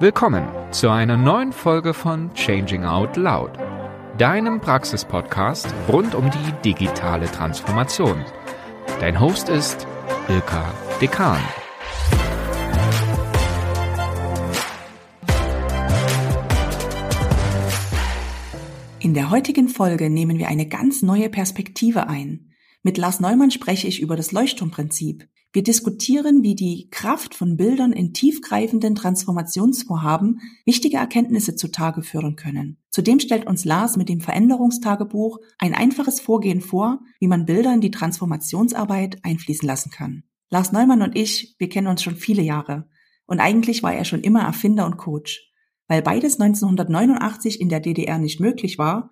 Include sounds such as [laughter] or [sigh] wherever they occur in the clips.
Willkommen zu einer neuen Folge von Changing Out Loud, deinem Praxispodcast rund um die digitale Transformation. Dein Host ist Ilka Dekan. In der heutigen Folge nehmen wir eine ganz neue Perspektive ein. Mit Lars Neumann spreche ich über das Leuchtturmprinzip. Wir diskutieren, wie die Kraft von Bildern in tiefgreifenden Transformationsvorhaben wichtige Erkenntnisse zutage führen können. Zudem stellt uns Lars mit dem Veränderungstagebuch ein einfaches Vorgehen vor, wie man Bilder in die Transformationsarbeit einfließen lassen kann. Lars Neumann und ich, wir kennen uns schon viele Jahre. Und eigentlich war er schon immer Erfinder und Coach. Weil beides 1989 in der DDR nicht möglich war,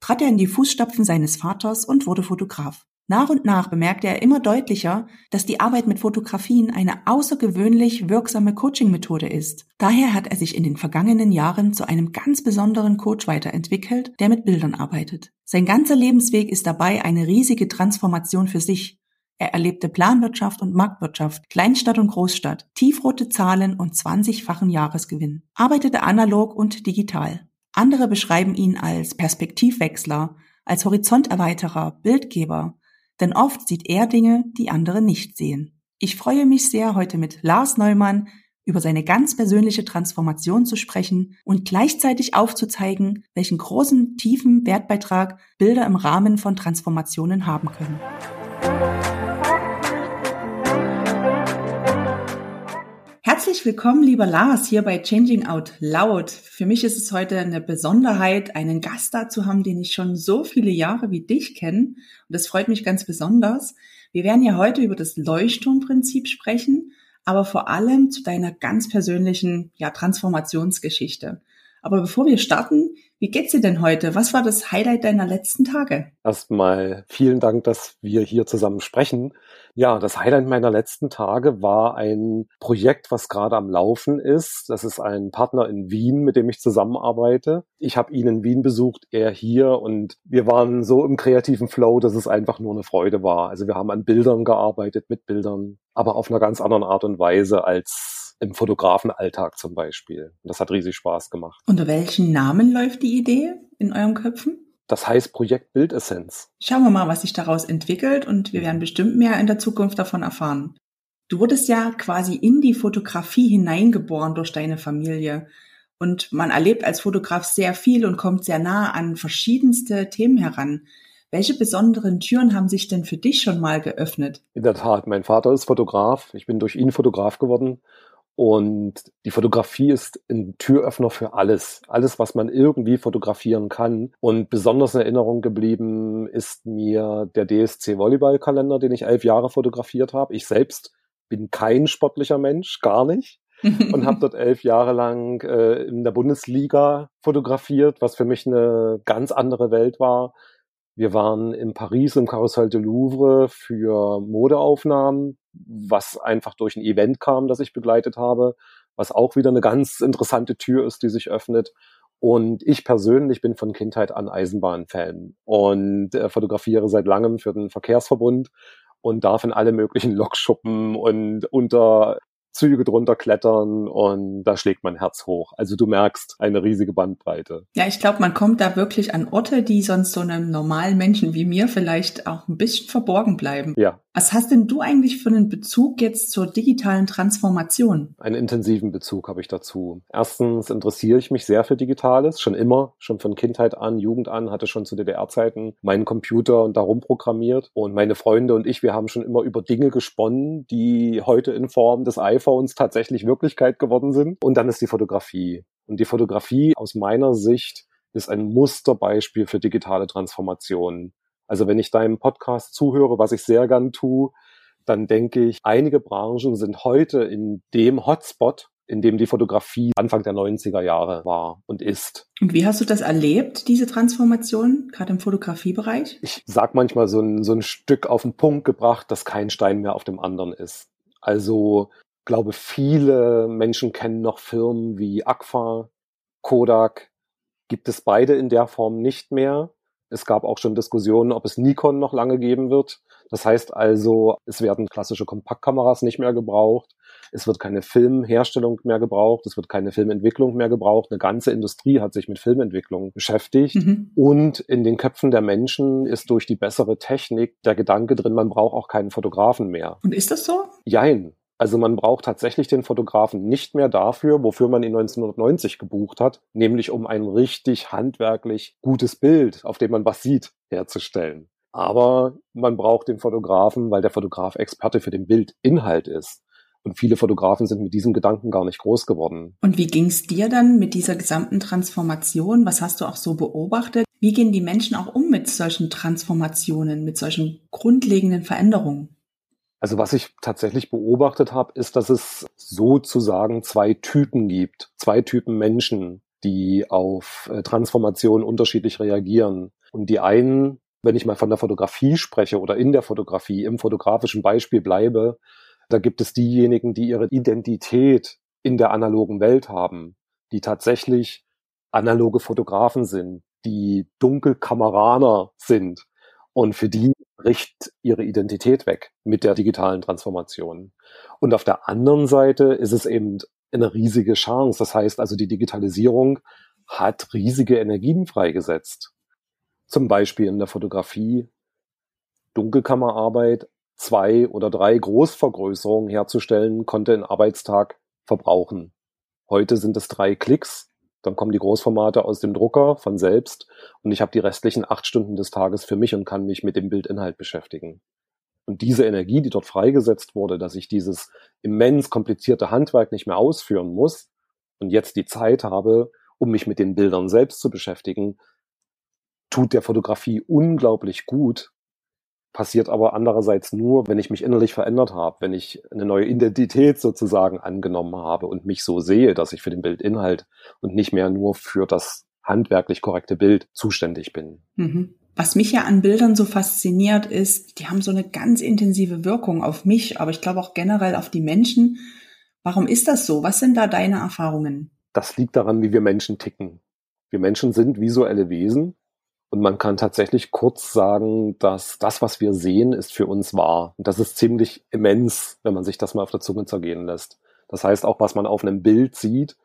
trat er in die Fußstapfen seines Vaters und wurde Fotograf. Nach und nach bemerkte er immer deutlicher, dass die Arbeit mit Fotografien eine außergewöhnlich wirksame Coaching-Methode ist. Daher hat er sich in den vergangenen Jahren zu einem ganz besonderen Coach weiterentwickelt, der mit Bildern arbeitet. Sein ganzer Lebensweg ist dabei eine riesige Transformation für sich. Er erlebte Planwirtschaft und Marktwirtschaft, Kleinstadt und Großstadt, tiefrote Zahlen und 20-fachen Jahresgewinn, arbeitete analog und digital. Andere beschreiben ihn als Perspektivwechsler, als Horizonterweiterer, Bildgeber, denn oft sieht er Dinge, die andere nicht sehen. Ich freue mich sehr, heute mit Lars Neumann über seine ganz persönliche Transformation zu sprechen und gleichzeitig aufzuzeigen, welchen großen, tiefen Wertbeitrag Bilder im Rahmen von Transformationen haben können. Herzlich willkommen, lieber Lars, hier bei Changing Out Loud. Für mich ist es heute eine Besonderheit, einen Gast da zu haben, den ich schon so viele Jahre wie dich kenne. Und das freut mich ganz besonders. Wir werden ja heute über das Leuchtturmprinzip sprechen, aber vor allem zu deiner ganz persönlichen ja, Transformationsgeschichte. Aber bevor wir starten, wie geht's dir denn heute? Was war das Highlight deiner letzten Tage? Erstmal vielen Dank, dass wir hier zusammen sprechen. Ja, das Highlight meiner letzten Tage war ein Projekt, was gerade am Laufen ist. Das ist ein Partner in Wien, mit dem ich zusammenarbeite. Ich habe ihn in Wien besucht, er hier und wir waren so im kreativen Flow, dass es einfach nur eine Freude war. Also wir haben an Bildern gearbeitet, mit Bildern, aber auf einer ganz anderen Art und Weise als im Fotografenalltag zum Beispiel. Und das hat riesig Spaß gemacht. Unter welchen Namen läuft die Idee in euren Köpfen? Das heißt Projekt Bildessenz. Schauen wir mal, was sich daraus entwickelt und wir werden bestimmt mehr in der Zukunft davon erfahren. Du wurdest ja quasi in die Fotografie hineingeboren durch deine Familie. Und man erlebt als Fotograf sehr viel und kommt sehr nah an verschiedenste Themen heran. Welche besonderen Türen haben sich denn für dich schon mal geöffnet? In der Tat, mein Vater ist Fotograf. Ich bin durch ihn Fotograf geworden und die Fotografie ist ein Türöffner für alles. Alles, was man irgendwie fotografieren kann. Und besonders in Erinnerung geblieben ist mir der DSC Volleyballkalender, den ich elf Jahre fotografiert habe. Ich selbst bin kein sportlicher Mensch, gar nicht. [laughs] und habe dort elf Jahre lang äh, in der Bundesliga fotografiert, was für mich eine ganz andere Welt war. Wir waren in Paris im Carousel de Louvre für Modeaufnahmen, was einfach durch ein Event kam, das ich begleitet habe, was auch wieder eine ganz interessante Tür ist, die sich öffnet. Und ich persönlich bin von Kindheit an Eisenbahnfan und äh, fotografiere seit langem für den Verkehrsverbund und darf in alle möglichen [laughs] Lokschuppen und unter Züge drunter klettern und da schlägt mein Herz hoch. Also du merkst eine riesige Bandbreite. Ja, ich glaube, man kommt da wirklich an Orte, die sonst so einem normalen Menschen wie mir vielleicht auch ein bisschen verborgen bleiben. Ja. Was hast denn du eigentlich für einen Bezug jetzt zur digitalen Transformation? Einen intensiven Bezug habe ich dazu. Erstens interessiere ich mich sehr für Digitales, schon immer, schon von Kindheit an, Jugend an, hatte schon zu DDR-Zeiten meinen Computer und darum programmiert. Und meine Freunde und ich, wir haben schon immer über Dinge gesponnen, die heute in Form des iPhones tatsächlich Wirklichkeit geworden sind. Und dann ist die Fotografie. Und die Fotografie aus meiner Sicht ist ein Musterbeispiel für digitale Transformation. Also wenn ich deinem Podcast zuhöre, was ich sehr gern tue, dann denke ich, einige Branchen sind heute in dem Hotspot, in dem die Fotografie Anfang der 90er Jahre war und ist. Und wie hast du das erlebt, diese Transformation, gerade im Fotografiebereich? Ich sag manchmal so ein, so ein Stück auf den Punkt gebracht, dass kein Stein mehr auf dem anderen ist. Also glaube, viele Menschen kennen noch Firmen wie Agfa, Kodak, gibt es beide in der Form nicht mehr. Es gab auch schon Diskussionen, ob es Nikon noch lange geben wird. Das heißt also, es werden klassische Kompaktkameras nicht mehr gebraucht. Es wird keine Filmherstellung mehr gebraucht, es wird keine Filmentwicklung mehr gebraucht. Eine ganze Industrie hat sich mit Filmentwicklung beschäftigt. Mhm. Und in den Köpfen der Menschen ist durch die bessere Technik der Gedanke drin, man braucht auch keinen Fotografen mehr. Und ist das so? Jein. Also man braucht tatsächlich den Fotografen nicht mehr dafür, wofür man ihn 1990 gebucht hat, nämlich um ein richtig handwerklich gutes Bild, auf dem man was sieht, herzustellen. Aber man braucht den Fotografen, weil der Fotograf Experte für den Bildinhalt ist. Und viele Fotografen sind mit diesem Gedanken gar nicht groß geworden. Und wie ging es dir dann mit dieser gesamten Transformation? Was hast du auch so beobachtet? Wie gehen die Menschen auch um mit solchen Transformationen, mit solchen grundlegenden Veränderungen? Also was ich tatsächlich beobachtet habe, ist, dass es sozusagen zwei Typen gibt, zwei Typen Menschen, die auf äh, Transformation unterschiedlich reagieren. Und die einen, wenn ich mal von der Fotografie spreche oder in der Fotografie, im fotografischen Beispiel bleibe, da gibt es diejenigen, die ihre Identität in der analogen Welt haben, die tatsächlich analoge Fotografen sind, die Dunkelkameraner sind und für die bricht ihre Identität weg mit der digitalen Transformation. Und auf der anderen Seite ist es eben eine riesige Chance. Das heißt also, die Digitalisierung hat riesige Energien freigesetzt. Zum Beispiel in der Fotografie, Dunkelkammerarbeit, zwei oder drei Großvergrößerungen herzustellen, konnte ein Arbeitstag verbrauchen. Heute sind es drei Klicks dann kommen die Großformate aus dem Drucker von selbst und ich habe die restlichen acht Stunden des Tages für mich und kann mich mit dem Bildinhalt beschäftigen. Und diese Energie, die dort freigesetzt wurde, dass ich dieses immens komplizierte Handwerk nicht mehr ausführen muss und jetzt die Zeit habe, um mich mit den Bildern selbst zu beschäftigen, tut der Fotografie unglaublich gut, passiert aber andererseits nur, wenn ich mich innerlich verändert habe, wenn ich eine neue Identität sozusagen angenommen habe und mich so sehe, dass ich für den Bildinhalt und nicht mehr nur für das handwerklich korrekte Bild zuständig bin. Mhm. Was mich ja an Bildern so fasziniert ist, die haben so eine ganz intensive Wirkung auf mich, aber ich glaube auch generell auf die Menschen. Warum ist das so? Was sind da deine Erfahrungen? Das liegt daran, wie wir Menschen ticken. Wir Menschen sind visuelle Wesen und man kann tatsächlich kurz sagen, dass das, was wir sehen, ist für uns wahr. Und das ist ziemlich immens, wenn man sich das mal auf der Zunge zergehen lässt. Das heißt, auch was man auf einem Bild sieht,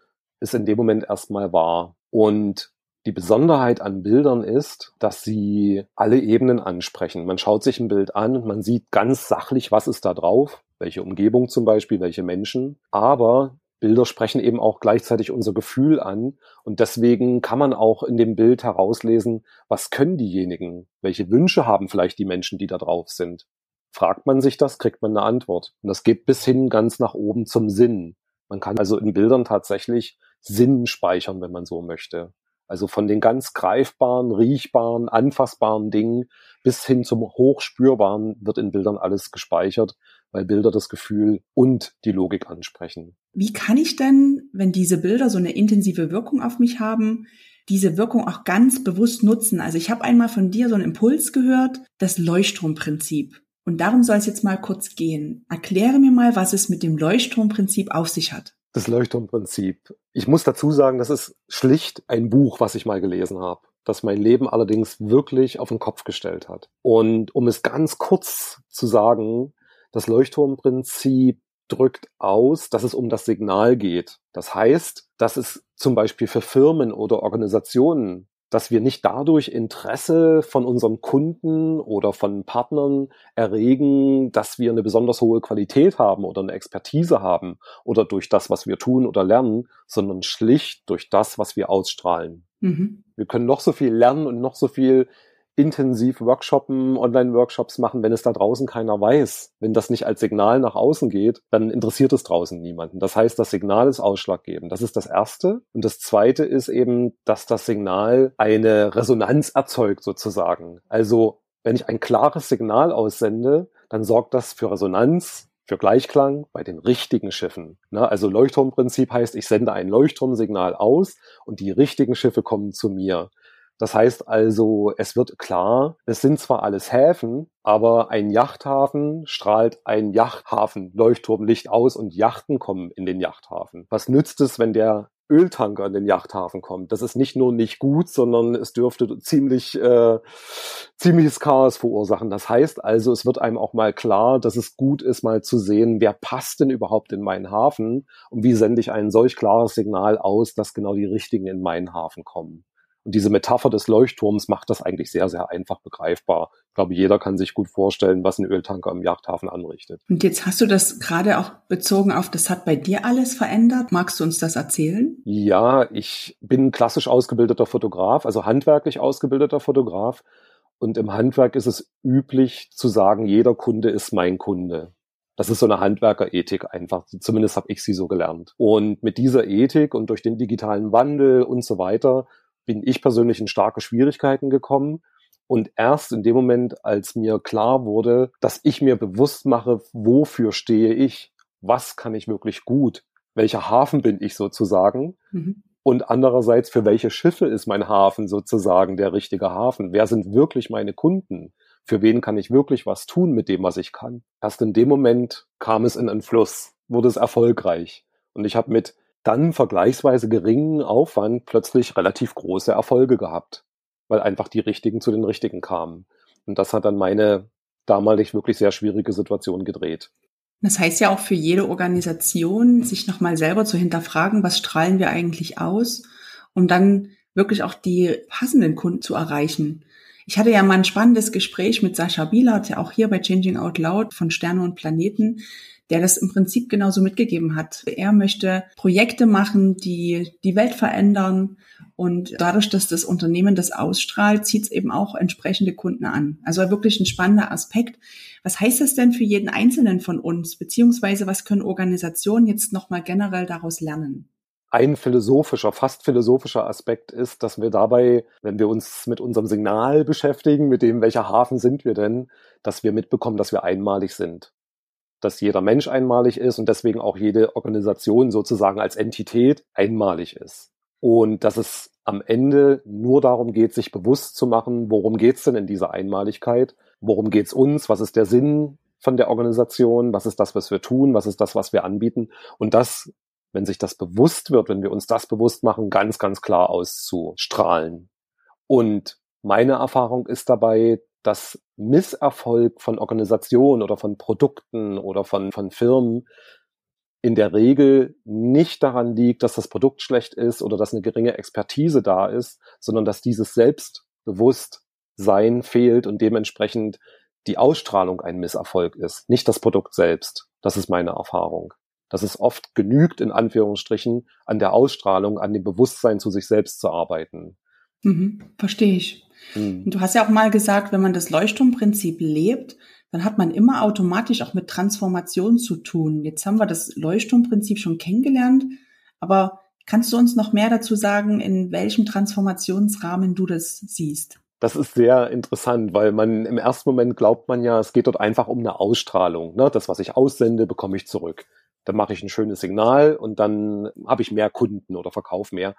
ist in dem Moment erstmal wahr. Und die Besonderheit an Bildern ist, dass sie alle Ebenen ansprechen. Man schaut sich ein Bild an und man sieht ganz sachlich, was ist da drauf, welche Umgebung zum Beispiel, welche Menschen. Aber Bilder sprechen eben auch gleichzeitig unser Gefühl an. Und deswegen kann man auch in dem Bild herauslesen, was können diejenigen? Welche Wünsche haben vielleicht die Menschen, die da drauf sind? Fragt man sich das, kriegt man eine Antwort. Und das geht bis hin ganz nach oben zum Sinn. Man kann also in Bildern tatsächlich Sinn speichern, wenn man so möchte. Also von den ganz greifbaren, riechbaren, anfassbaren Dingen bis hin zum hochspürbaren wird in Bildern alles gespeichert, weil Bilder das Gefühl und die Logik ansprechen. Wie kann ich denn, wenn diese Bilder so eine intensive Wirkung auf mich haben, diese Wirkung auch ganz bewusst nutzen? Also ich habe einmal von dir so einen Impuls gehört, das Leuchtturmprinzip. Und darum soll es jetzt mal kurz gehen. Erkläre mir mal, was es mit dem Leuchtturmprinzip auf sich hat das Leuchtturmprinzip. Ich muss dazu sagen, das ist schlicht ein Buch, was ich mal gelesen habe, das mein Leben allerdings wirklich auf den Kopf gestellt hat. Und um es ganz kurz zu sagen, das Leuchtturmprinzip drückt aus, dass es um das Signal geht. Das heißt, dass es zum Beispiel für Firmen oder Organisationen dass wir nicht dadurch Interesse von unseren Kunden oder von Partnern erregen, dass wir eine besonders hohe Qualität haben oder eine Expertise haben oder durch das, was wir tun oder lernen, sondern schlicht durch das, was wir ausstrahlen. Mhm. Wir können noch so viel lernen und noch so viel intensiv Workshoppen, Online-Workshops machen, wenn es da draußen keiner weiß. Wenn das nicht als Signal nach außen geht, dann interessiert es draußen niemanden. Das heißt, das Signal ist ausschlaggebend. Das ist das Erste. Und das Zweite ist eben, dass das Signal eine Resonanz erzeugt sozusagen. Also wenn ich ein klares Signal aussende, dann sorgt das für Resonanz, für Gleichklang bei den richtigen Schiffen. Ne? Also Leuchtturmprinzip heißt, ich sende ein Leuchtturmsignal aus und die richtigen Schiffe kommen zu mir. Das heißt also, es wird klar, es sind zwar alles Häfen, aber ein Yachthafen strahlt ein Yachthafen Leuchtturmlicht aus und Yachten kommen in den Yachthafen. Was nützt es, wenn der Öltanker in den Yachthafen kommt. Das ist nicht nur nicht gut, sondern es dürfte ziemlich äh, ziemliches Chaos verursachen. Das heißt also, es wird einem auch mal klar, dass es gut ist, mal zu sehen, wer passt denn überhaupt in meinen Hafen und wie sende ich ein solch klares Signal aus, dass genau die richtigen in meinen Hafen kommen. Und diese Metapher des Leuchtturms macht das eigentlich sehr, sehr einfach begreifbar. Ich glaube, jeder kann sich gut vorstellen, was ein Öltanker im Yachthafen anrichtet. Und jetzt hast du das gerade auch bezogen auf, das hat bei dir alles verändert. Magst du uns das erzählen? Ja, ich bin klassisch ausgebildeter Fotograf, also handwerklich ausgebildeter Fotograf. Und im Handwerk ist es üblich zu sagen, jeder Kunde ist mein Kunde. Das ist so eine Handwerkerethik einfach. Zumindest habe ich sie so gelernt. Und mit dieser Ethik und durch den digitalen Wandel und so weiter bin ich persönlich in starke Schwierigkeiten gekommen. Und erst in dem Moment, als mir klar wurde, dass ich mir bewusst mache, wofür stehe ich, was kann ich wirklich gut, welcher Hafen bin ich sozusagen, mhm. und andererseits, für welche Schiffe ist mein Hafen sozusagen der richtige Hafen, wer sind wirklich meine Kunden, für wen kann ich wirklich was tun mit dem, was ich kann. Erst in dem Moment kam es in einen Fluss, wurde es erfolgreich. Und ich habe mit dann vergleichsweise geringen Aufwand plötzlich relativ große Erfolge gehabt, weil einfach die Richtigen zu den Richtigen kamen. Und das hat dann meine damalig wirklich sehr schwierige Situation gedreht. Das heißt ja auch für jede Organisation, sich nochmal selber zu hinterfragen, was strahlen wir eigentlich aus, um dann wirklich auch die passenden Kunden zu erreichen. Ich hatte ja mal ein spannendes Gespräch mit Sascha Bielert, auch hier bei Changing Out Loud von Sterne und Planeten, der das im Prinzip genauso mitgegeben hat. Er möchte Projekte machen, die die Welt verändern und dadurch, dass das Unternehmen das ausstrahlt, zieht es eben auch entsprechende Kunden an. Also wirklich ein spannender Aspekt. Was heißt das denn für jeden Einzelnen von uns? Beziehungsweise was können Organisationen jetzt nochmal generell daraus lernen? ein philosophischer, fast philosophischer Aspekt ist, dass wir dabei, wenn wir uns mit unserem Signal beschäftigen, mit dem, welcher Hafen sind wir denn, dass wir mitbekommen, dass wir einmalig sind dass jeder Mensch einmalig ist und deswegen auch jede Organisation sozusagen als Entität einmalig ist. Und dass es am Ende nur darum geht, sich bewusst zu machen, worum geht's denn in dieser Einmaligkeit? Worum geht's uns? Was ist der Sinn von der Organisation? Was ist das, was wir tun? Was ist das, was wir anbieten? Und das, wenn sich das bewusst wird, wenn wir uns das bewusst machen, ganz, ganz klar auszustrahlen. Und meine Erfahrung ist dabei, dass Misserfolg von Organisationen oder von Produkten oder von, von Firmen in der Regel nicht daran liegt, dass das Produkt schlecht ist oder dass eine geringe Expertise da ist, sondern dass dieses Selbstbewusstsein fehlt und dementsprechend die Ausstrahlung ein Misserfolg ist, nicht das Produkt selbst. Das ist meine Erfahrung. Dass es oft genügt, in Anführungsstrichen, an der Ausstrahlung, an dem Bewusstsein zu sich selbst zu arbeiten. Mhm, verstehe ich. Mhm. Du hast ja auch mal gesagt, wenn man das Leuchtturmprinzip lebt, dann hat man immer automatisch auch mit Transformation zu tun. Jetzt haben wir das Leuchtturmprinzip schon kennengelernt, aber kannst du uns noch mehr dazu sagen, in welchem Transformationsrahmen du das siehst? Das ist sehr interessant, weil man im ersten Moment glaubt man ja, es geht dort einfach um eine Ausstrahlung. Ne? Das, was ich aussende, bekomme ich zurück. Dann mache ich ein schönes Signal und dann habe ich mehr Kunden oder verkaufe mehr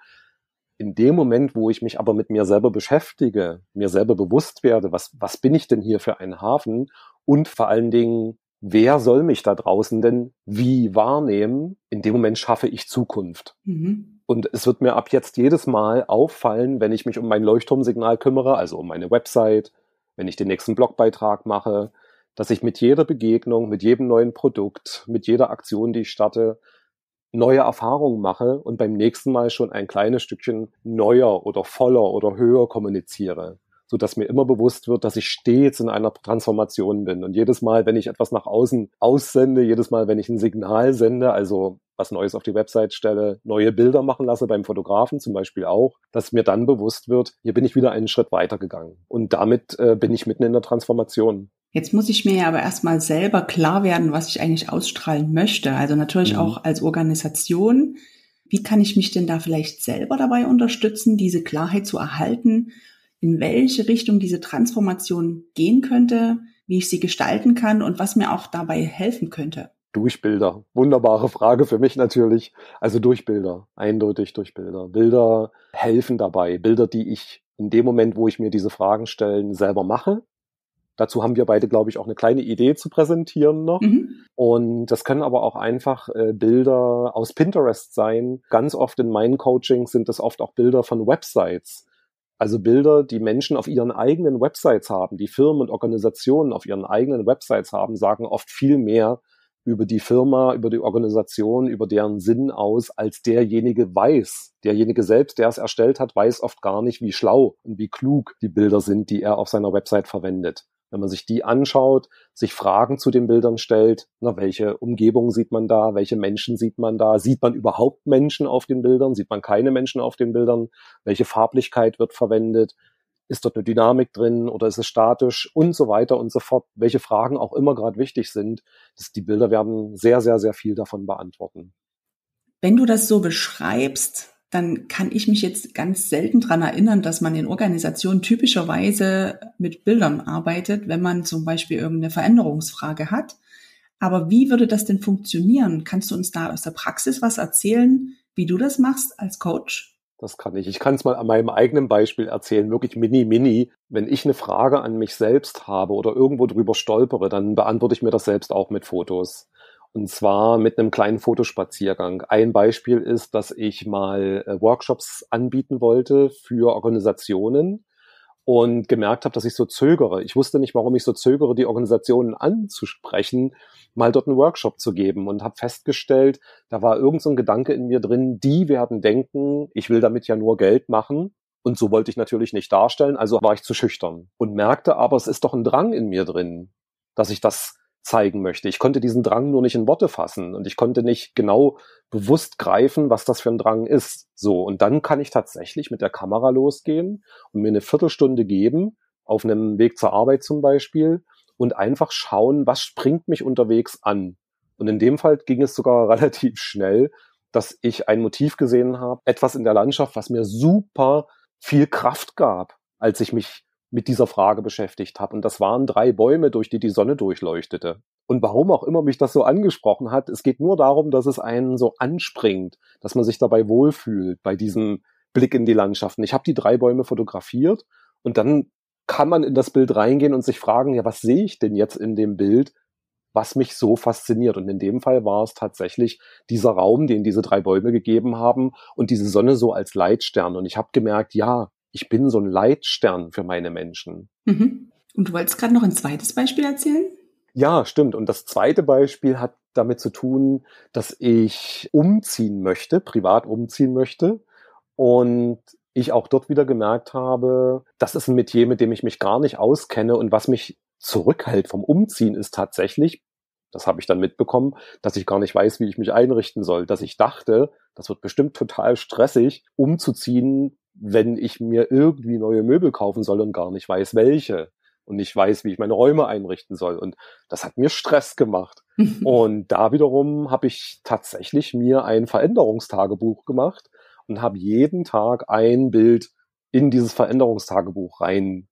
in dem Moment, wo ich mich aber mit mir selber beschäftige, mir selber bewusst werde, was, was bin ich denn hier für ein Hafen und vor allen Dingen, wer soll mich da draußen denn wie wahrnehmen, in dem Moment schaffe ich Zukunft. Mhm. Und es wird mir ab jetzt jedes Mal auffallen, wenn ich mich um mein Leuchtturmsignal kümmere, also um meine Website, wenn ich den nächsten Blogbeitrag mache, dass ich mit jeder Begegnung, mit jedem neuen Produkt, mit jeder Aktion, die ich starte, neue Erfahrungen mache und beim nächsten Mal schon ein kleines Stückchen neuer oder voller oder höher kommuniziere, so dass mir immer bewusst wird, dass ich stets in einer Transformation bin. Und jedes Mal, wenn ich etwas nach außen aussende, jedes Mal, wenn ich ein Signal sende, also was Neues auf die Website stelle, neue Bilder machen lasse beim Fotografen zum Beispiel auch, dass mir dann bewusst wird, hier bin ich wieder einen Schritt weitergegangen. Und damit äh, bin ich mitten in der Transformation. Jetzt muss ich mir ja aber erstmal selber klar werden, was ich eigentlich ausstrahlen möchte. Also natürlich mhm. auch als Organisation. Wie kann ich mich denn da vielleicht selber dabei unterstützen, diese Klarheit zu erhalten, in welche Richtung diese Transformation gehen könnte, wie ich sie gestalten kann und was mir auch dabei helfen könnte? Durch Bilder. Wunderbare Frage für mich natürlich. Also durch Bilder. Eindeutig durch Bilder. Bilder helfen dabei. Bilder, die ich in dem Moment, wo ich mir diese Fragen stelle, selber mache Dazu haben wir beide, glaube ich, auch eine kleine Idee zu präsentieren noch. Mhm. Und das können aber auch einfach äh, Bilder aus Pinterest sein. Ganz oft in meinen Coachings sind das oft auch Bilder von Websites. Also Bilder, die Menschen auf ihren eigenen Websites haben, die Firmen und Organisationen auf ihren eigenen Websites haben, sagen oft viel mehr über die Firma, über die Organisation, über deren Sinn aus, als derjenige weiß. Derjenige selbst, der es erstellt hat, weiß oft gar nicht, wie schlau und wie klug die Bilder sind, die er auf seiner Website verwendet. Wenn man sich die anschaut, sich Fragen zu den Bildern stellt, na, welche Umgebung sieht man da, welche Menschen sieht man da, sieht man überhaupt Menschen auf den Bildern, sieht man keine Menschen auf den Bildern, welche Farblichkeit wird verwendet, ist dort eine Dynamik drin oder ist es statisch und so weiter und so fort, welche Fragen auch immer gerade wichtig sind. Das, die Bilder werden sehr, sehr, sehr viel davon beantworten. Wenn du das so beschreibst, dann kann ich mich jetzt ganz selten dran erinnern, dass man in Organisationen typischerweise mit Bildern arbeitet, wenn man zum Beispiel irgendeine Veränderungsfrage hat. Aber wie würde das denn funktionieren? Kannst du uns da aus der Praxis was erzählen, wie du das machst als Coach? Das kann ich. Ich kann es mal an meinem eigenen Beispiel erzählen, wirklich mini, mini. Wenn ich eine Frage an mich selbst habe oder irgendwo drüber stolpere, dann beantworte ich mir das selbst auch mit Fotos. Und zwar mit einem kleinen Fotospaziergang. Ein Beispiel ist, dass ich mal äh, Workshops anbieten wollte für Organisationen und gemerkt habe, dass ich so zögere. Ich wusste nicht, warum ich so zögere, die Organisationen anzusprechen, mal dort einen Workshop zu geben und habe festgestellt, da war irgend so Gedanke in mir drin, die werden denken, ich will damit ja nur Geld machen. Und so wollte ich natürlich nicht darstellen, also war ich zu schüchtern und merkte aber, es ist doch ein Drang in mir drin, dass ich das zeigen möchte. Ich konnte diesen Drang nur nicht in Worte fassen und ich konnte nicht genau bewusst greifen, was das für ein Drang ist. So, und dann kann ich tatsächlich mit der Kamera losgehen und mir eine Viertelstunde geben, auf einem Weg zur Arbeit zum Beispiel, und einfach schauen, was springt mich unterwegs an. Und in dem Fall ging es sogar [laughs] relativ schnell, dass ich ein Motiv gesehen habe, etwas in der Landschaft, was mir super viel Kraft gab, als ich mich mit dieser Frage beschäftigt habe. Und das waren drei Bäume, durch die die Sonne durchleuchtete. Und warum auch immer mich das so angesprochen hat, es geht nur darum, dass es einen so anspringt, dass man sich dabei wohlfühlt bei diesem Blick in die Landschaften. Ich habe die drei Bäume fotografiert und dann kann man in das Bild reingehen und sich fragen, ja, was sehe ich denn jetzt in dem Bild, was mich so fasziniert? Und in dem Fall war es tatsächlich dieser Raum, den diese drei Bäume gegeben haben und diese Sonne so als Leitstern. Und ich habe gemerkt, ja, ich bin so ein Leitstern für meine Menschen. Mhm. Und du wolltest gerade noch ein zweites Beispiel erzählen? Ja, stimmt. Und das zweite Beispiel hat damit zu tun, dass ich umziehen möchte, privat umziehen möchte. Und ich auch dort wieder gemerkt habe, das ist ein Metier, mit dem ich mich gar nicht auskenne und was mich zurückhält vom Umziehen ist tatsächlich, das habe ich dann mitbekommen, dass ich gar nicht weiß, wie ich mich einrichten soll, dass ich dachte, das wird bestimmt total stressig, umzuziehen, wenn ich mir irgendwie neue Möbel kaufen soll und gar nicht weiß, welche und nicht weiß, wie ich meine Räume einrichten soll. Und das hat mir Stress gemacht. [laughs] und da wiederum habe ich tatsächlich mir ein Veränderungstagebuch gemacht und habe jeden Tag ein Bild in dieses Veränderungstagebuch rein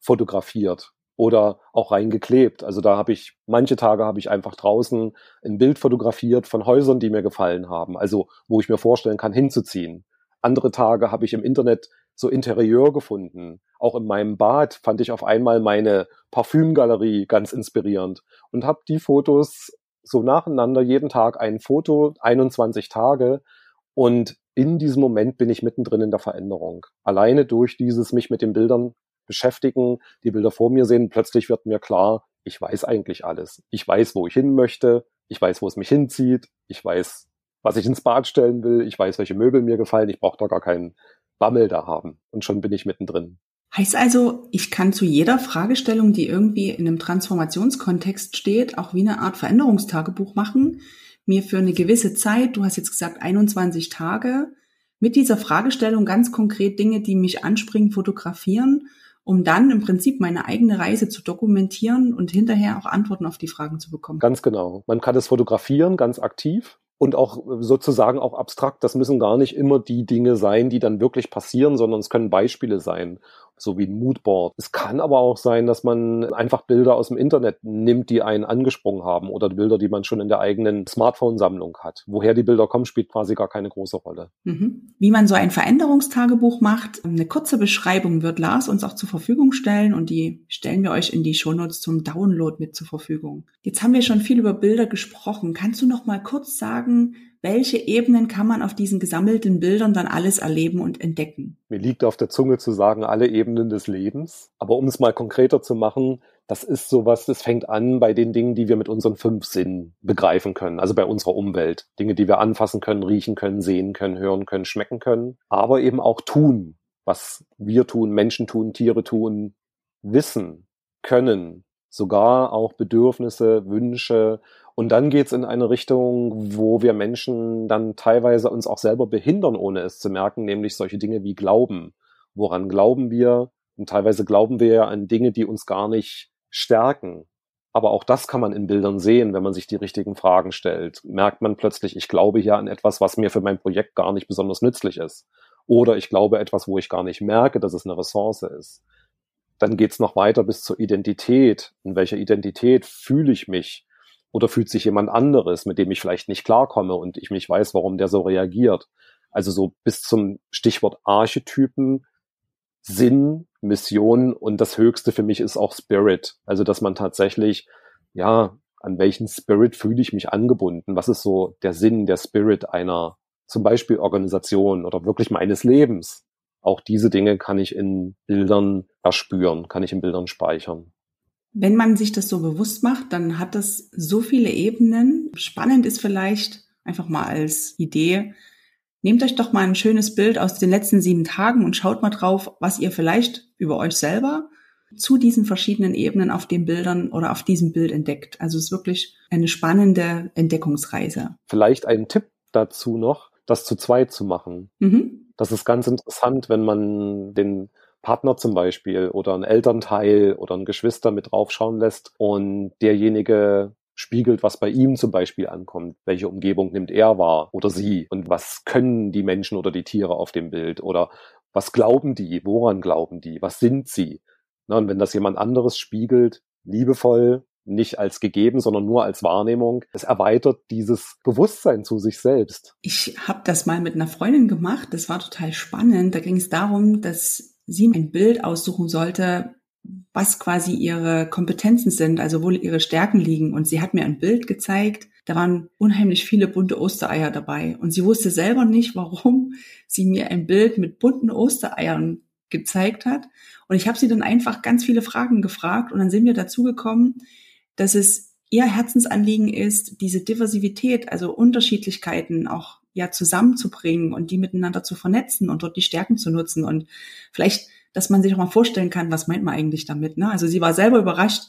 fotografiert oder auch reingeklebt. Also da habe ich, manche Tage habe ich einfach draußen ein Bild fotografiert von Häusern, die mir gefallen haben, also wo ich mir vorstellen kann, hinzuziehen. Andere Tage habe ich im Internet so Interieur gefunden. Auch in meinem Bad fand ich auf einmal meine Parfümgalerie ganz inspirierend und habe die Fotos so nacheinander jeden Tag ein Foto, 21 Tage und in diesem Moment bin ich mittendrin in der Veränderung. Alleine durch dieses mich mit den Bildern beschäftigen, die Bilder vor mir sehen, plötzlich wird mir klar, ich weiß eigentlich alles. Ich weiß, wo ich hin möchte, ich weiß, wo es mich hinzieht, ich weiß, was ich ins Bad stellen will, ich weiß, welche Möbel mir gefallen, ich brauche da gar keinen Bammel da haben. Und schon bin ich mittendrin. Heißt also, ich kann zu jeder Fragestellung, die irgendwie in einem Transformationskontext steht, auch wie eine Art Veränderungstagebuch machen, mir für eine gewisse Zeit, du hast jetzt gesagt 21 Tage, mit dieser Fragestellung ganz konkret Dinge, die mich anspringen, fotografieren, um dann im Prinzip meine eigene Reise zu dokumentieren und hinterher auch Antworten auf die Fragen zu bekommen. Ganz genau. Man kann es fotografieren, ganz aktiv und auch sozusagen auch abstrakt. Das müssen gar nicht immer die Dinge sein, die dann wirklich passieren, sondern es können Beispiele sein. So wie ein Moodboard. Es kann aber auch sein, dass man einfach Bilder aus dem Internet nimmt, die einen angesprungen haben oder Bilder, die man schon in der eigenen Smartphone-Sammlung hat. Woher die Bilder kommen, spielt quasi gar keine große Rolle. Mhm. Wie man so ein Veränderungstagebuch macht, eine kurze Beschreibung wird Lars uns auch zur Verfügung stellen und die stellen wir euch in die Shownotes zum Download mit zur Verfügung. Jetzt haben wir schon viel über Bilder gesprochen. Kannst du noch mal kurz sagen, welche Ebenen kann man auf diesen gesammelten Bildern dann alles erleben und entdecken? Mir liegt auf der Zunge zu sagen, alle Ebenen des Lebens. Aber um es mal konkreter zu machen, das ist sowas, das fängt an bei den Dingen, die wir mit unseren fünf Sinnen begreifen können, also bei unserer Umwelt. Dinge, die wir anfassen können, riechen können, sehen können, hören können, schmecken können, aber eben auch tun, was wir tun, Menschen tun, Tiere tun, wissen, können, sogar auch Bedürfnisse, Wünsche und dann geht's in eine Richtung, wo wir Menschen dann teilweise uns auch selber behindern, ohne es zu merken, nämlich solche Dinge wie Glauben. Woran glauben wir? Und teilweise glauben wir ja an Dinge, die uns gar nicht stärken. Aber auch das kann man in Bildern sehen, wenn man sich die richtigen Fragen stellt. Merkt man plötzlich, ich glaube hier an etwas, was mir für mein Projekt gar nicht besonders nützlich ist. Oder ich glaube etwas, wo ich gar nicht merke, dass es eine Ressource ist. Dann geht's noch weiter bis zur Identität. In welcher Identität fühle ich mich? Oder fühlt sich jemand anderes, mit dem ich vielleicht nicht klarkomme und ich nicht weiß, warum der so reagiert. Also so bis zum Stichwort Archetypen, Sinn, Mission und das Höchste für mich ist auch Spirit. Also dass man tatsächlich, ja, an welchen Spirit fühle ich mich angebunden? Was ist so der Sinn, der Spirit einer zum Beispiel Organisation oder wirklich meines Lebens? Auch diese Dinge kann ich in Bildern erspüren, kann ich in Bildern speichern. Wenn man sich das so bewusst macht, dann hat das so viele Ebenen. Spannend ist vielleicht einfach mal als Idee, nehmt euch doch mal ein schönes Bild aus den letzten sieben Tagen und schaut mal drauf, was ihr vielleicht über euch selber zu diesen verschiedenen Ebenen auf den Bildern oder auf diesem Bild entdeckt. Also es ist wirklich eine spannende Entdeckungsreise. Vielleicht ein Tipp dazu noch, das zu zweit zu machen. Mhm. Das ist ganz interessant, wenn man den Partner zum Beispiel oder ein Elternteil oder ein Geschwister mit draufschauen lässt und derjenige spiegelt, was bei ihm zum Beispiel ankommt. Welche Umgebung nimmt er wahr oder sie? Und was können die Menschen oder die Tiere auf dem Bild? Oder was glauben die? Woran glauben die? Was sind sie? Und wenn das jemand anderes spiegelt, liebevoll, nicht als gegeben, sondern nur als Wahrnehmung. Es erweitert dieses Bewusstsein zu sich selbst. Ich habe das mal mit einer Freundin gemacht. Das war total spannend. Da ging es darum, dass sie ein Bild aussuchen sollte, was quasi ihre Kompetenzen sind, also wo ihre Stärken liegen. Und sie hat mir ein Bild gezeigt, da waren unheimlich viele bunte Ostereier dabei. Und sie wusste selber nicht, warum sie mir ein Bild mit bunten Ostereiern gezeigt hat. Und ich habe sie dann einfach ganz viele Fragen gefragt und dann sind wir dazu gekommen, dass es ihr Herzensanliegen ist, diese Diversität, also Unterschiedlichkeiten auch ja zusammenzubringen und die miteinander zu vernetzen und dort die Stärken zu nutzen und vielleicht, dass man sich auch mal vorstellen kann, was meint man eigentlich damit. Ne? Also sie war selber überrascht,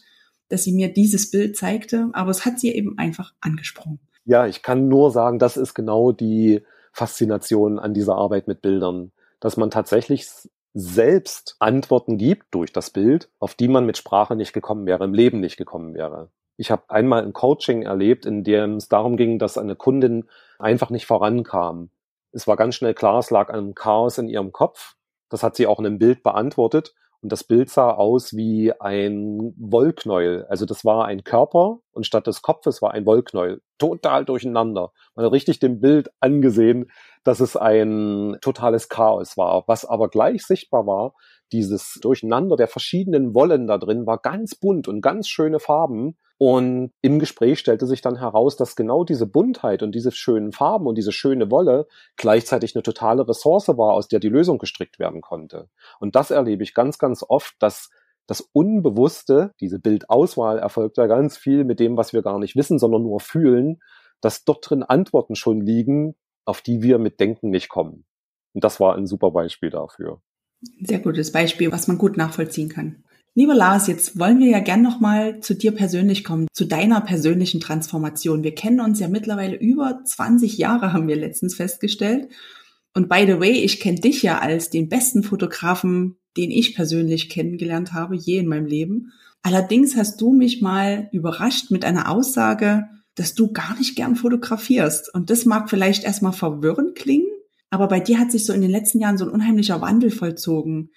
dass sie mir dieses Bild zeigte, aber es hat sie eben einfach angesprochen. Ja, ich kann nur sagen, das ist genau die Faszination an dieser Arbeit mit Bildern, dass man tatsächlich selbst Antworten gibt durch das Bild, auf die man mit Sprache nicht gekommen wäre, im Leben nicht gekommen wäre. Ich habe einmal ein Coaching erlebt, in dem es darum ging, dass eine Kundin einfach nicht vorankam. Es war ganz schnell klar, es lag ein Chaos in ihrem Kopf. Das hat sie auch in einem Bild beantwortet. Und das Bild sah aus wie ein Wollknäuel. Also das war ein Körper und statt des Kopfes war ein Wollknäuel. Total durcheinander. Man hat richtig dem Bild angesehen, dass es ein totales Chaos war. Was aber gleich sichtbar war, dieses Durcheinander der verschiedenen Wollen da drin war ganz bunt und ganz schöne Farben. Und im Gespräch stellte sich dann heraus, dass genau diese Buntheit und diese schönen Farben und diese schöne Wolle gleichzeitig eine totale Ressource war, aus der die Lösung gestrickt werden konnte. Und das erlebe ich ganz, ganz oft, dass das Unbewusste, diese Bildauswahl erfolgt ja ganz viel mit dem, was wir gar nicht wissen, sondern nur fühlen, dass dort drin Antworten schon liegen, auf die wir mit Denken nicht kommen. Und das war ein super Beispiel dafür. Sehr gutes Beispiel, was man gut nachvollziehen kann. Lieber Lars, jetzt wollen wir ja gern nochmal zu dir persönlich kommen, zu deiner persönlichen Transformation. Wir kennen uns ja mittlerweile über 20 Jahre, haben wir letztens festgestellt. Und by the way, ich kenne dich ja als den besten Fotografen, den ich persönlich kennengelernt habe, je in meinem Leben. Allerdings hast du mich mal überrascht mit einer Aussage, dass du gar nicht gern fotografierst. Und das mag vielleicht erstmal verwirrend klingen, aber bei dir hat sich so in den letzten Jahren so ein unheimlicher Wandel vollzogen.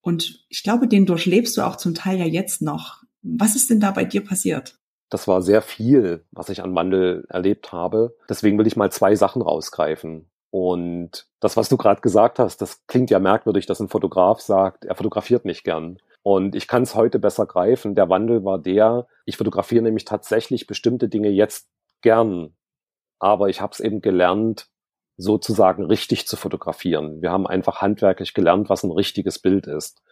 Und ich glaube, den durchlebst du auch zum Teil ja jetzt noch. Was ist denn da bei dir passiert? Das war sehr viel, was ich an Wandel erlebt habe. Deswegen will ich mal zwei Sachen rausgreifen. Und das, was du gerade gesagt hast, das klingt ja merkwürdig, dass ein Fotograf sagt, er fotografiert nicht gern. Und ich kann es heute besser greifen. Der Wandel war der, ich fotografiere nämlich tatsächlich bestimmte Dinge jetzt gern. Aber ich habe es eben gelernt, sozusagen richtig zu fotografieren. Wir haben einfach handwerklich gelernt, was ein richtiges Bild ist.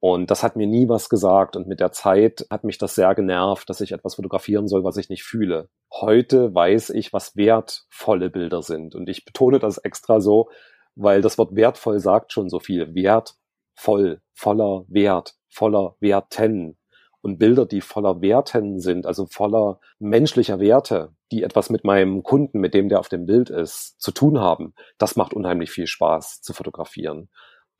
Und das hat mir nie was gesagt. Und mit der Zeit hat mich das sehr genervt, dass ich etwas fotografieren soll, was ich nicht fühle. Heute weiß ich, was wertvolle Bilder sind. Und ich betone das extra so, weil das Wort wertvoll sagt schon so viel. Wertvoll, voller Wert, voller Werten. Und Bilder, die voller Werten sind, also voller menschlicher Werte, die etwas mit meinem Kunden, mit dem der auf dem Bild ist, zu tun haben, das macht unheimlich viel Spaß zu fotografieren.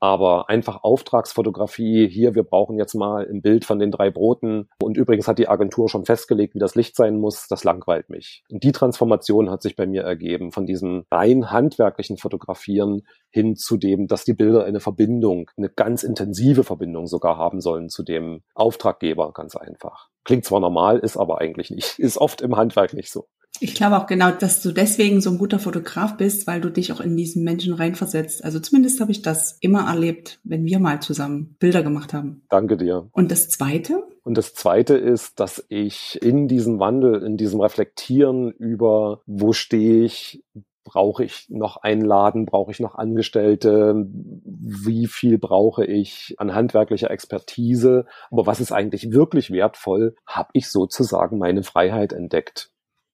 Aber einfach Auftragsfotografie, hier, wir brauchen jetzt mal ein Bild von den drei Broten. Und übrigens hat die Agentur schon festgelegt, wie das Licht sein muss. Das langweilt mich. Und die Transformation hat sich bei mir ergeben, von diesem rein handwerklichen Fotografieren hin zu dem, dass die Bilder eine Verbindung, eine ganz intensive Verbindung sogar haben sollen zu dem Auftraggeber, ganz einfach. Klingt zwar normal, ist aber eigentlich nicht. Ist oft im Handwerk nicht so. Ich glaube auch genau, dass du deswegen so ein guter Fotograf bist, weil du dich auch in diesen Menschen reinversetzt. Also zumindest habe ich das immer erlebt, wenn wir mal zusammen Bilder gemacht haben. Danke dir. Und das Zweite? Und das Zweite ist, dass ich in diesem Wandel, in diesem Reflektieren über, wo stehe ich, brauche ich noch einen Laden, brauche ich noch Angestellte, wie viel brauche ich an handwerklicher Expertise, aber was ist eigentlich wirklich wertvoll, habe ich sozusagen meine Freiheit entdeckt.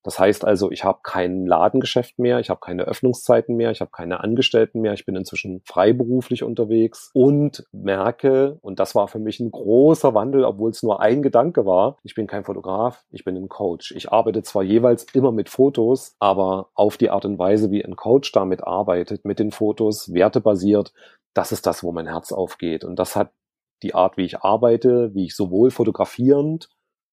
Das heißt also, ich habe kein Ladengeschäft mehr, ich habe keine Öffnungszeiten mehr, ich habe keine Angestellten mehr, ich bin inzwischen freiberuflich unterwegs und merke, und das war für mich ein großer Wandel, obwohl es nur ein Gedanke war, ich bin kein Fotograf, ich bin ein Coach. Ich arbeite zwar jeweils immer mit Fotos, aber auf die Art und Weise, wie ein Coach damit arbeitet, mit den Fotos, wertebasiert, das ist das, wo mein Herz aufgeht. Und das hat die Art, wie ich arbeite, wie ich sowohl fotografierend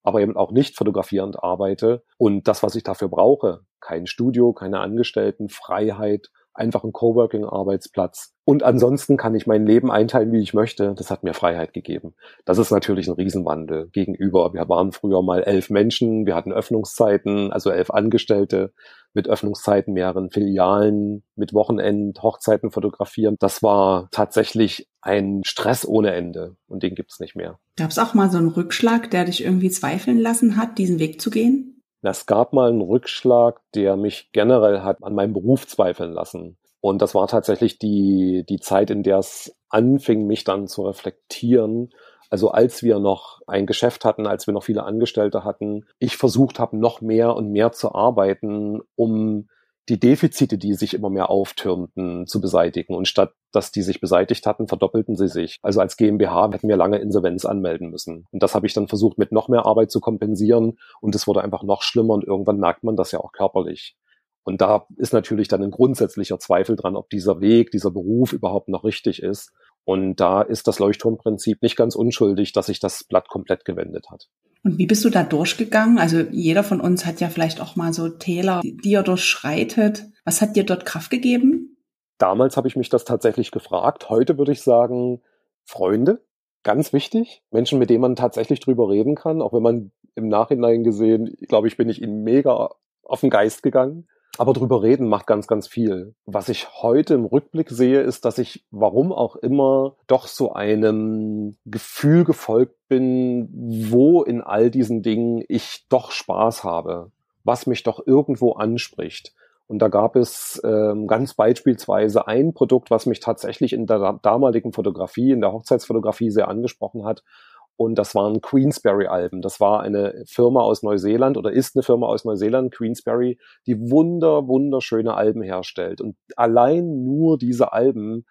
aber eben auch nicht fotografierend arbeite. Und das, was ich dafür brauche, kein Studio, keine Angestellten, Freiheit, einfach ein Coworking-Arbeitsplatz. Und ansonsten kann ich mein Leben einteilen, wie ich möchte. Das hat mir Freiheit gegeben. Das ist natürlich ein Riesenwandel gegenüber. Wir waren früher mal elf Menschen, wir hatten Öffnungszeiten, also elf Angestellte mit Öffnungszeiten, mehreren Filialen, mit Wochenend, Hochzeiten fotografieren. Das war tatsächlich ein Stress ohne Ende und den gibt's nicht mehr. Gab es auch mal so einen Rückschlag, der dich irgendwie zweifeln lassen hat, diesen Weg zu gehen? Es gab mal einen Rückschlag, der mich generell hat an meinem Beruf zweifeln lassen. Und das war tatsächlich die, die Zeit, in der es anfing, mich dann zu reflektieren. Also als wir noch ein Geschäft hatten, als wir noch viele Angestellte hatten, ich versucht habe, noch mehr und mehr zu arbeiten, um die Defizite, die sich immer mehr auftürmten, zu beseitigen. Und statt dass die sich beseitigt hatten, verdoppelten sie sich. Also als GmbH hätten wir lange Insolvenz anmelden müssen. Und das habe ich dann versucht, mit noch mehr Arbeit zu kompensieren. Und es wurde einfach noch schlimmer und irgendwann merkt man das ja auch körperlich. Und da ist natürlich dann ein grundsätzlicher Zweifel dran, ob dieser Weg, dieser Beruf überhaupt noch richtig ist. Und da ist das Leuchtturmprinzip nicht ganz unschuldig, dass sich das Blatt komplett gewendet hat. Und wie bist du da durchgegangen? Also jeder von uns hat ja vielleicht auch mal so Täler, die er durchschreitet. Was hat dir dort Kraft gegeben? Damals habe ich mich das tatsächlich gefragt. Heute würde ich sagen, Freunde, ganz wichtig. Menschen, mit denen man tatsächlich drüber reden kann, auch wenn man im Nachhinein gesehen, glaube ich, bin ich ihnen mega auf den Geist gegangen. Aber drüber reden macht ganz, ganz viel. Was ich heute im Rückblick sehe, ist, dass ich, warum auch immer, doch so einem Gefühl gefolgt bin, wo in all diesen Dingen ich doch Spaß habe, was mich doch irgendwo anspricht. Und da gab es ähm, ganz beispielsweise ein Produkt, was mich tatsächlich in der damaligen Fotografie, in der Hochzeitsfotografie sehr angesprochen hat. Und das waren Queensberry-Alben. Das war eine Firma aus Neuseeland oder ist eine Firma aus Neuseeland, Queensberry, die wunder, wunderschöne Alben herstellt. Und allein nur diese Alben,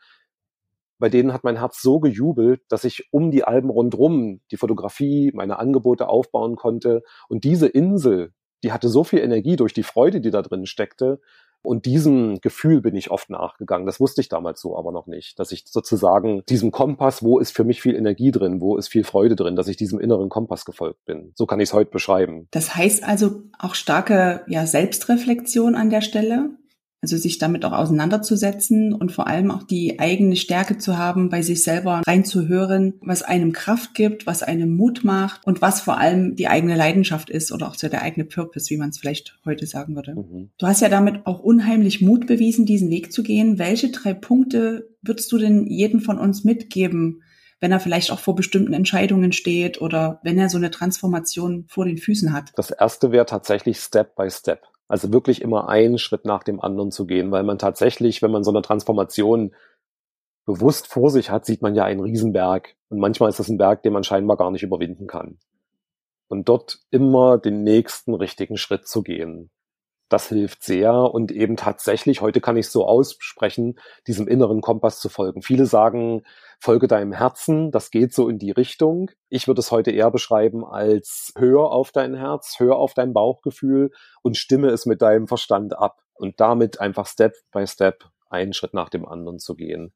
bei denen hat mein Herz so gejubelt, dass ich um die Alben rundrum die Fotografie, meine Angebote aufbauen konnte. Und diese Insel, die hatte so viel Energie durch die Freude, die da drin steckte, und diesem Gefühl bin ich oft nachgegangen. Das wusste ich damals so aber noch nicht, dass ich sozusagen diesem Kompass, wo ist für mich viel Energie drin, wo ist viel Freude drin, dass ich diesem inneren Kompass gefolgt bin. So kann ich es heute beschreiben. Das heißt also auch starke ja, Selbstreflexion an der Stelle? Also sich damit auch auseinanderzusetzen und vor allem auch die eigene Stärke zu haben, bei sich selber reinzuhören, was einem Kraft gibt, was einem Mut macht und was vor allem die eigene Leidenschaft ist oder auch so der eigene Purpose, wie man es vielleicht heute sagen würde. Mhm. Du hast ja damit auch unheimlich Mut bewiesen, diesen Weg zu gehen. Welche drei Punkte würdest du denn jedem von uns mitgeben, wenn er vielleicht auch vor bestimmten Entscheidungen steht oder wenn er so eine Transformation vor den Füßen hat? Das erste wäre tatsächlich Step by Step. Also wirklich immer einen Schritt nach dem anderen zu gehen, weil man tatsächlich, wenn man so eine Transformation bewusst vor sich hat, sieht man ja einen Riesenberg. Und manchmal ist das ein Berg, den man scheinbar gar nicht überwinden kann. Und dort immer den nächsten richtigen Schritt zu gehen. Das hilft sehr und eben tatsächlich, heute kann ich so aussprechen, diesem inneren Kompass zu folgen. Viele sagen, folge deinem Herzen, das geht so in die Richtung. Ich würde es heute eher beschreiben als hör auf dein Herz, hör auf dein Bauchgefühl und stimme es mit deinem Verstand ab und damit einfach Step by Step einen Schritt nach dem anderen zu gehen.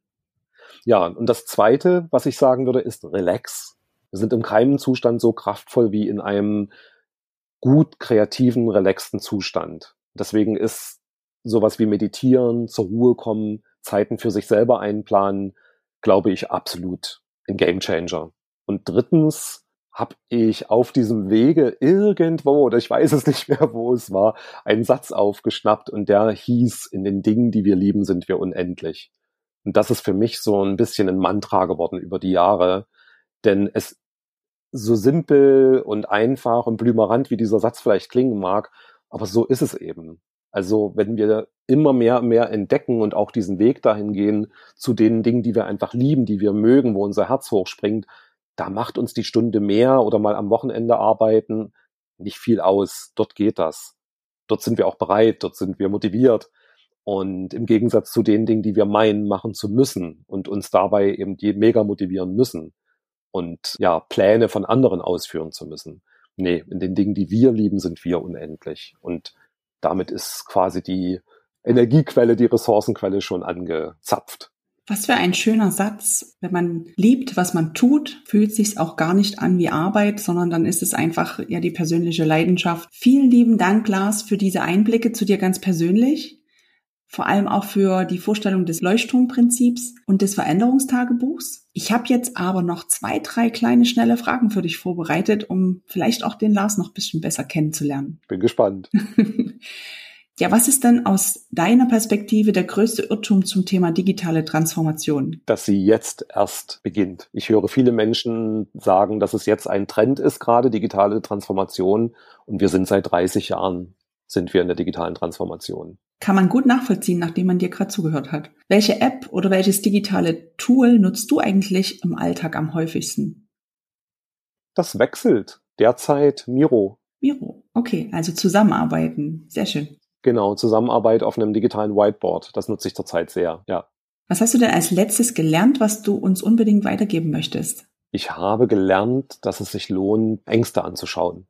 Ja, und das zweite, was ich sagen würde, ist relax. Wir sind in keinem Zustand so kraftvoll wie in einem gut kreativen, relaxten Zustand. Deswegen ist sowas wie Meditieren, zur Ruhe kommen, Zeiten für sich selber einplanen, glaube ich, absolut ein Gamechanger. Und drittens habe ich auf diesem Wege irgendwo, oder ich weiß es [laughs] nicht mehr, wo es war, einen Satz aufgeschnappt und der hieß, in den Dingen, die wir lieben, sind wir unendlich. Und das ist für mich so ein bisschen ein Mantra geworden über die Jahre, denn es so simpel und einfach und blümerant, wie dieser Satz vielleicht klingen mag, aber so ist es eben. Also wenn wir immer mehr und mehr entdecken und auch diesen Weg dahin gehen zu den Dingen, die wir einfach lieben, die wir mögen, wo unser Herz hochspringt, da macht uns die Stunde mehr oder mal am Wochenende arbeiten nicht viel aus. Dort geht das. Dort sind wir auch bereit, dort sind wir motiviert. Und im Gegensatz zu den Dingen, die wir meinen, machen zu müssen und uns dabei eben die mega motivieren müssen und ja, Pläne von anderen ausführen zu müssen. Nee, in den Dingen, die wir lieben, sind wir unendlich. Und damit ist quasi die Energiequelle, die Ressourcenquelle schon angezapft. Was für ein schöner Satz. Wenn man liebt, was man tut, fühlt sich's auch gar nicht an wie Arbeit, sondern dann ist es einfach ja die persönliche Leidenschaft. Vielen lieben Dank, Lars, für diese Einblicke zu dir ganz persönlich vor allem auch für die Vorstellung des Leuchtturmprinzips und des Veränderungstagebuchs. Ich habe jetzt aber noch zwei, drei kleine schnelle Fragen für dich vorbereitet, um vielleicht auch den Lars noch ein bisschen besser kennenzulernen. Bin gespannt. [laughs] ja, was ist denn aus deiner Perspektive der größte Irrtum zum Thema digitale Transformation? Dass sie jetzt erst beginnt. Ich höre viele Menschen sagen, dass es jetzt ein Trend ist, gerade digitale Transformation. Und wir sind seit 30 Jahren sind wir in der digitalen Transformation. Kann man gut nachvollziehen, nachdem man dir gerade zugehört hat. Welche App oder welches digitale Tool nutzt du eigentlich im Alltag am häufigsten? Das wechselt. Derzeit Miro. Miro, okay, also zusammenarbeiten. Sehr schön. Genau, Zusammenarbeit auf einem digitalen Whiteboard. Das nutze ich zurzeit sehr, ja. Was hast du denn als letztes gelernt, was du uns unbedingt weitergeben möchtest? Ich habe gelernt, dass es sich lohnt, Ängste anzuschauen.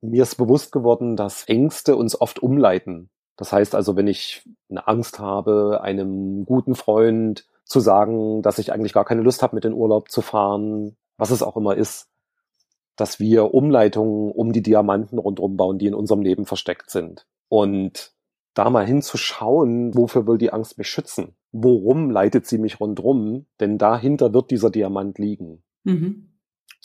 Mir ist bewusst geworden, dass Ängste uns oft umleiten. Das heißt also, wenn ich eine Angst habe, einem guten Freund zu sagen, dass ich eigentlich gar keine Lust habe, mit in Urlaub zu fahren, was es auch immer ist, dass wir Umleitungen um die Diamanten rundherum bauen, die in unserem Leben versteckt sind. Und da mal hinzuschauen, wofür will die Angst mich schützen? Worum leitet sie mich rundherum? Denn dahinter wird dieser Diamant liegen. Mhm.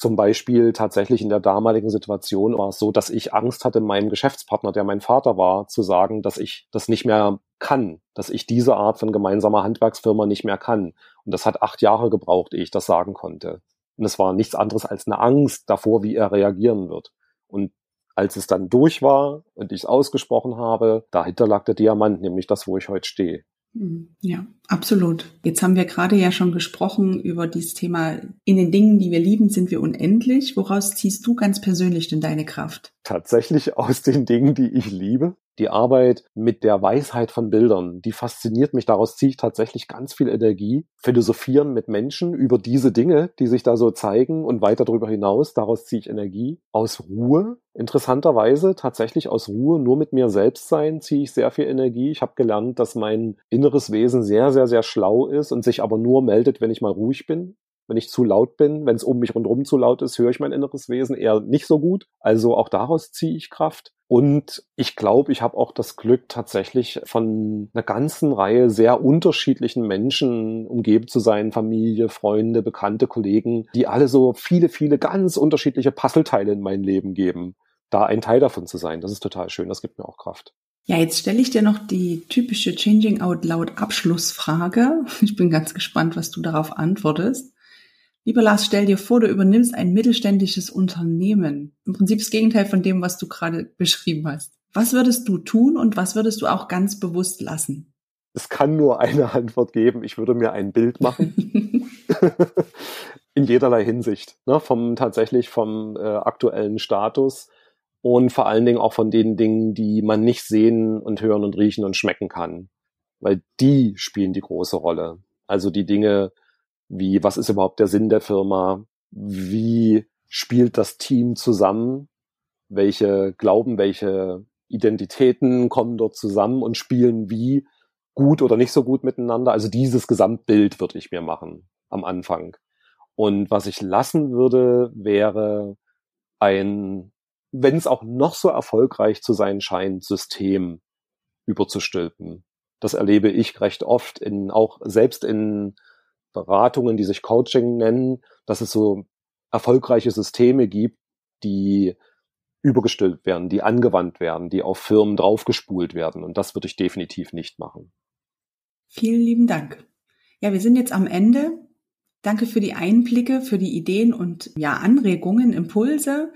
Zum Beispiel tatsächlich in der damaligen Situation war es so, dass ich Angst hatte, meinem Geschäftspartner, der mein Vater war, zu sagen, dass ich das nicht mehr kann, dass ich diese Art von gemeinsamer Handwerksfirma nicht mehr kann. Und das hat acht Jahre gebraucht, ehe ich das sagen konnte. Und es war nichts anderes als eine Angst davor, wie er reagieren wird. Und als es dann durch war und ich es ausgesprochen habe, dahinter lag der Diamant, nämlich das, wo ich heute stehe. Mhm. Ja, absolut. Jetzt haben wir gerade ja schon gesprochen über dieses Thema, in den Dingen, die wir lieben, sind wir unendlich. Woraus ziehst du ganz persönlich denn deine Kraft? Tatsächlich aus den Dingen, die ich liebe die Arbeit mit der Weisheit von Bildern, die fasziniert mich. Daraus ziehe ich tatsächlich ganz viel Energie. Philosophieren mit Menschen über diese Dinge, die sich da so zeigen und weiter darüber hinaus, daraus ziehe ich Energie. Aus Ruhe, interessanterweise, tatsächlich aus Ruhe, nur mit mir selbst sein, ziehe ich sehr viel Energie. Ich habe gelernt, dass mein inneres Wesen sehr, sehr, sehr schlau ist und sich aber nur meldet, wenn ich mal ruhig bin. Wenn ich zu laut bin. Wenn es um mich rundherum zu laut ist, höre ich mein inneres Wesen eher nicht so gut. Also auch daraus ziehe ich Kraft. Und ich glaube, ich habe auch das Glück, tatsächlich von einer ganzen Reihe sehr unterschiedlichen Menschen umgeben zu sein, Familie, Freunde, bekannte Kollegen, die alle so viele, viele ganz unterschiedliche Puzzleteile in mein Leben geben. Da ein Teil davon zu sein, das ist total schön, das gibt mir auch Kraft. Ja, jetzt stelle ich dir noch die typische Changing Out Loud Abschlussfrage. [laughs] Ich bin ganz gespannt, was du darauf antwortest. Lieber Lars, stell dir vor, du übernimmst ein mittelständisches Unternehmen. Im Prinzip das Gegenteil von dem, was du gerade beschrieben hast. Was würdest du tun und was würdest du auch ganz bewusst lassen? Es kann nur eine Antwort geben. Ich würde mir ein Bild machen. [laughs] In jederlei Hinsicht. Ne? Vom tatsächlich vom äh, aktuellen Status und vor allen Dingen auch von den Dingen, die man nicht sehen und hören und riechen und schmecken kann. Weil die spielen die große Rolle. Also die Dinge, wie, was ist überhaupt der Sinn der Firma? Wie spielt das Team zusammen? Welche Glauben, welche Identitäten kommen dort zusammen und spielen wie gut oder nicht so gut miteinander? Also dieses Gesamtbild würde ich mir machen am Anfang. Und was ich lassen würde, wäre ein wenn es auch noch so erfolgreich zu sein scheint, System überzustülpen. Das erlebe ich recht oft in, auch selbst in Beratungen, die sich Coaching nennen, dass es so erfolgreiche Systeme gibt, die übergestülpt werden, die angewandt werden, die auf Firmen draufgespult werden. Und das würde ich definitiv nicht machen. Vielen lieben Dank. Ja, wir sind jetzt am Ende. Danke für die Einblicke, für die Ideen und ja, Anregungen, Impulse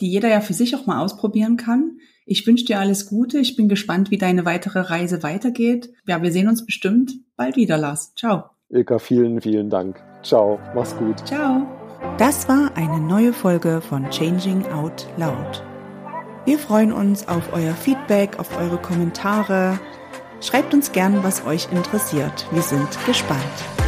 die jeder ja für sich auch mal ausprobieren kann. Ich wünsche dir alles Gute. Ich bin gespannt, wie deine weitere Reise weitergeht. Ja, wir sehen uns bestimmt bald wieder, Lars. Ciao. Ilka, vielen, vielen Dank. Ciao. Mach's gut. Ciao. Das war eine neue Folge von Changing Out Loud. Wir freuen uns auf euer Feedback, auf eure Kommentare. Schreibt uns gern, was euch interessiert. Wir sind gespannt.